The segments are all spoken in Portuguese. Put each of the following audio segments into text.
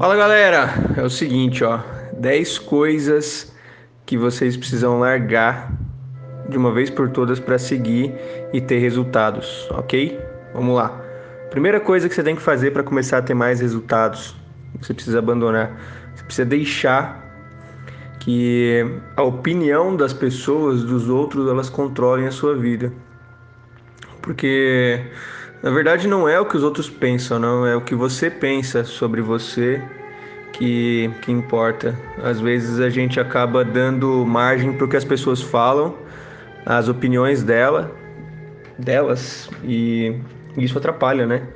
Fala galera, é o seguinte, ó, 10 coisas que vocês precisam largar de uma vez por todas para seguir e ter resultados, ok? Vamos lá. Primeira coisa que você tem que fazer para começar a ter mais resultados, você precisa abandonar, você precisa deixar que a opinião das pessoas, dos outros, elas controlem a sua vida. Porque na verdade, não é o que os outros pensam, não, é o que você pensa sobre você que, que importa. Às vezes a gente acaba dando margem para o que as pessoas falam, as opiniões dela, delas, e isso atrapalha, né?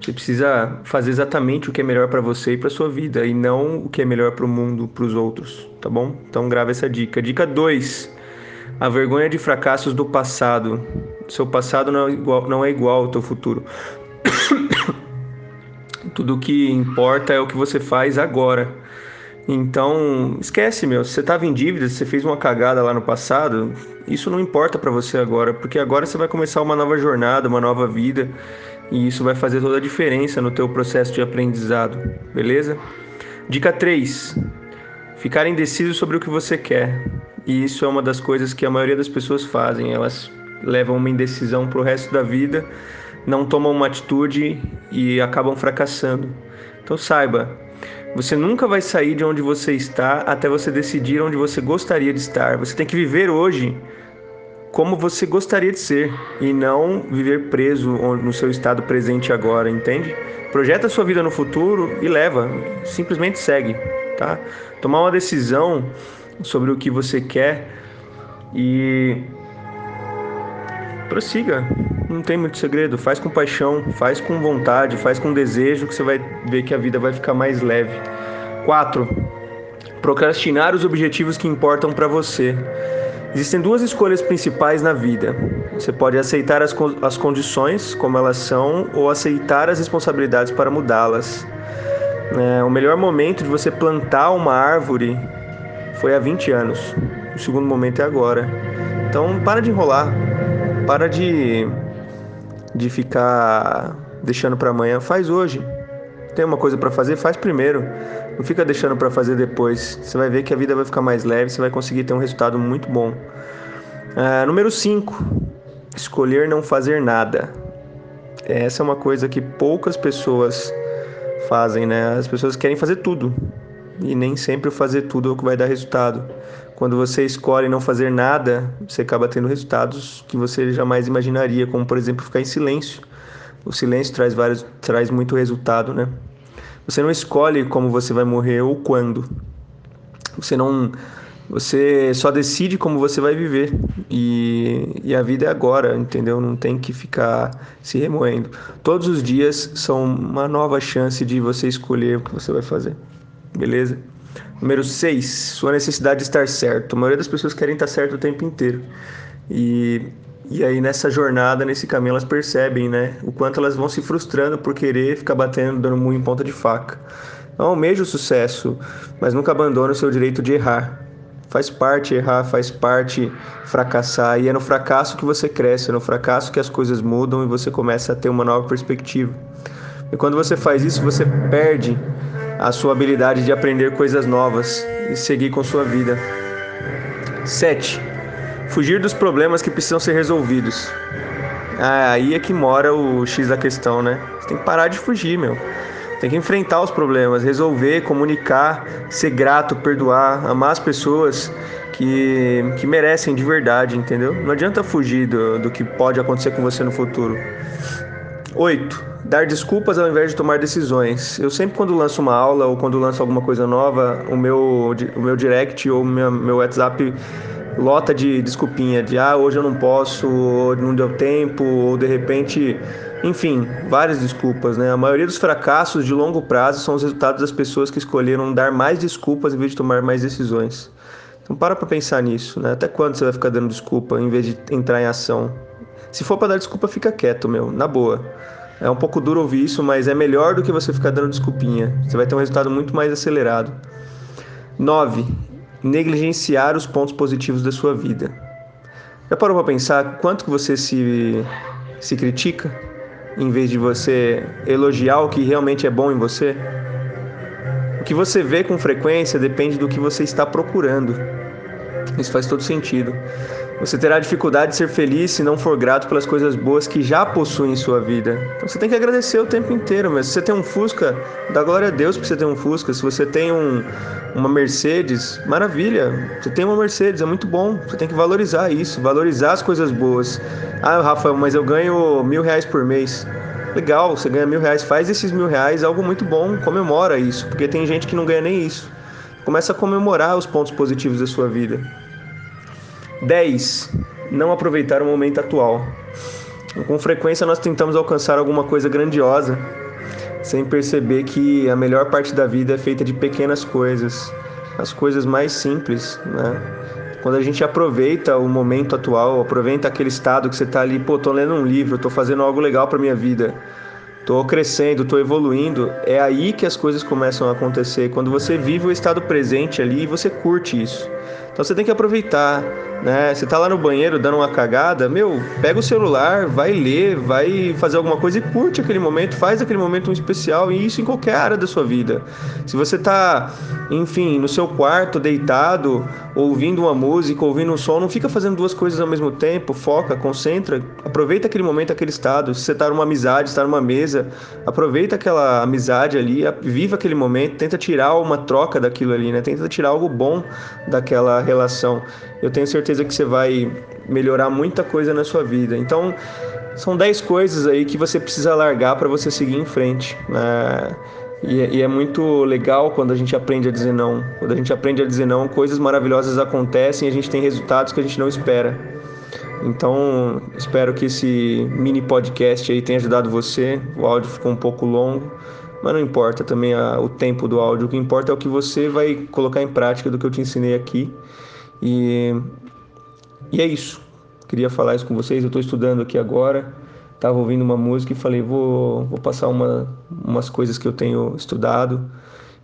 Você precisa fazer exatamente o que é melhor para você e para sua vida e não o que é melhor para o mundo, para os outros, tá bom? Então grava essa dica. Dica 2. A vergonha de fracassos do passado. Seu passado não é igual, não é igual ao teu futuro. Tudo que importa é o que você faz agora. Então, esquece, meu. Se você estava em dívida, se você fez uma cagada lá no passado, isso não importa para você agora, porque agora você vai começar uma nova jornada, uma nova vida, e isso vai fazer toda a diferença no teu processo de aprendizado, beleza? Dica 3. Ficar indeciso sobre o que você quer. E isso é uma das coisas que a maioria das pessoas fazem. Elas levam uma indecisão para o resto da vida, não tomam uma atitude e acabam fracassando. Então saiba, você nunca vai sair de onde você está até você decidir onde você gostaria de estar. Você tem que viver hoje como você gostaria de ser e não viver preso no seu estado presente agora, entende? Projeta sua vida no futuro e leva, simplesmente segue, tá? Tomar uma decisão sobre o que você quer e prossiga. Não tem muito segredo. Faz com paixão, faz com vontade, faz com desejo que você vai ver que a vida vai ficar mais leve. 4. Procrastinar os objetivos que importam para você. Existem duas escolhas principais na vida. Você pode aceitar as, as condições como elas são ou aceitar as responsabilidades para mudá-las. É, o melhor momento de você plantar uma árvore foi há 20 anos. O segundo momento é agora. Então, para de enrolar. Para de, de ficar deixando para amanhã. Faz hoje. Tem uma coisa para fazer? Faz primeiro. Não fica deixando para fazer depois. Você vai ver que a vida vai ficar mais leve. Você vai conseguir ter um resultado muito bom. Uh, número 5. Escolher não fazer nada. Essa é uma coisa que poucas pessoas fazem, né? As pessoas querem fazer tudo e nem sempre fazer tudo é o que vai dar resultado. Quando você escolhe não fazer nada, você acaba tendo resultados que você jamais imaginaria, como por exemplo ficar em silêncio. O silêncio traz vários, traz muito resultado, né? Você não escolhe como você vai morrer ou quando. Você não, você só decide como você vai viver e, e a vida é agora, entendeu? Não tem que ficar se remoendo. Todos os dias são uma nova chance de você escolher o que você vai fazer beleza? Número 6, sua necessidade de estar certo. A maioria das pessoas querem estar certo o tempo inteiro. E, e aí nessa jornada, nesse caminho, elas percebem, né? O quanto elas vão se frustrando por querer ficar batendo, dando muito em ponta de faca. Não almeja o sucesso, mas nunca abandona o seu direito de errar. Faz parte errar, faz parte fracassar. E é no fracasso que você cresce, é no fracasso que as coisas mudam e você começa a ter uma nova perspectiva. E quando você faz isso, você perde a sua habilidade de aprender coisas novas e seguir com sua vida. 7. Fugir dos problemas que precisam ser resolvidos. Ah, aí é que mora o X da questão, né? Você tem que parar de fugir, meu. Tem que enfrentar os problemas, resolver, comunicar, ser grato, perdoar, amar as pessoas que, que merecem de verdade, entendeu? Não adianta fugir do, do que pode acontecer com você no futuro. 8 dar desculpas ao invés de tomar decisões. Eu sempre quando lanço uma aula ou quando lanço alguma coisa nova, o meu, o meu direct ou meu, meu WhatsApp lota de desculpinha, de ah, hoje eu não posso, ou não deu tempo, ou de repente, enfim, várias desculpas, né? A maioria dos fracassos de longo prazo são os resultados das pessoas que escolheram dar mais desculpas em vez de tomar mais decisões. Então para para pensar nisso, né? Até quando você vai ficar dando desculpa em vez de entrar em ação? Se for para dar desculpa, fica quieto, meu, na boa. É um pouco duro ouvir isso, mas é melhor do que você ficar dando desculpinha. Você vai ter um resultado muito mais acelerado. 9. Negligenciar os pontos positivos da sua vida. Já parou para pensar quanto que você se, se critica em vez de você elogiar o que realmente é bom em você? O que você vê com frequência depende do que você está procurando. Isso faz todo sentido. Você terá dificuldade de ser feliz se não for grato pelas coisas boas que já possui em sua vida. Então você tem que agradecer o tempo inteiro, mas se você tem um Fusca, dá glória a Deus porque você tem um Fusca. Se você tem um, uma Mercedes, maravilha. Você tem uma Mercedes, é muito bom. Você tem que valorizar isso, valorizar as coisas boas. Ah, Rafael, mas eu ganho mil reais por mês. Legal, você ganha mil reais, faz esses mil reais algo muito bom, comemora isso, porque tem gente que não ganha nem isso. Começa a comemorar os pontos positivos da sua vida. 10. Não aproveitar o momento atual. Com frequência nós tentamos alcançar alguma coisa grandiosa, sem perceber que a melhor parte da vida é feita de pequenas coisas, as coisas mais simples, né? Quando a gente aproveita o momento atual, aproveita aquele estado que você está ali, pô, tô lendo um livro, tô fazendo algo legal para minha vida, tô crescendo, tô evoluindo, é aí que as coisas começam a acontecer. Quando você vive o estado presente ali, você curte isso. Então você tem que aproveitar, né? Você tá lá no banheiro dando uma cagada, meu, pega o celular, vai ler, vai fazer alguma coisa e curte aquele momento, faz aquele momento um especial e isso em qualquer área da sua vida. Se você tá, enfim, no seu quarto deitado, ouvindo uma música, ouvindo um som, não fica fazendo duas coisas ao mesmo tempo, foca, concentra, aproveita aquele momento, aquele estado. Se você tá numa amizade, está numa mesa, aproveita aquela amizade ali, viva aquele momento, tenta tirar uma troca daquilo ali, né? Tenta tirar algo bom daquela relação. Eu tenho certeza que você vai melhorar muita coisa na sua vida. Então, são 10 coisas aí que você precisa largar para você seguir em frente. Né? E, e, é muito legal quando a gente aprende a dizer não. Quando a gente aprende a dizer não, coisas maravilhosas acontecem e a gente tem resultados que a gente não espera. Então, espero que esse mini podcast aí tenha ajudado você. O áudio ficou um pouco longo, mas não importa também a, o tempo do áudio. O que importa é o que você vai colocar em prática do que eu te ensinei aqui. E, e é isso. Queria falar isso com vocês. Eu estou estudando aqui agora. Estava ouvindo uma música e falei, vou, vou passar uma, umas coisas que eu tenho estudado.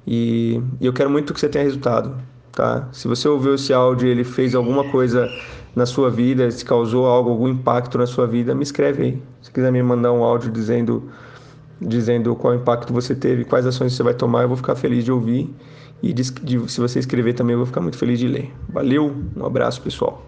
E, e eu quero muito que você tenha resultado. Tá? Se você ouviu esse áudio e ele fez alguma coisa na sua vida, se causou algo, algum impacto na sua vida, me escreve aí. Se quiser me mandar um áudio dizendo, dizendo qual impacto você teve, quais ações você vai tomar, eu vou ficar feliz de ouvir. E de, de, se você escrever também, eu vou ficar muito feliz de ler. Valeu, um abraço pessoal.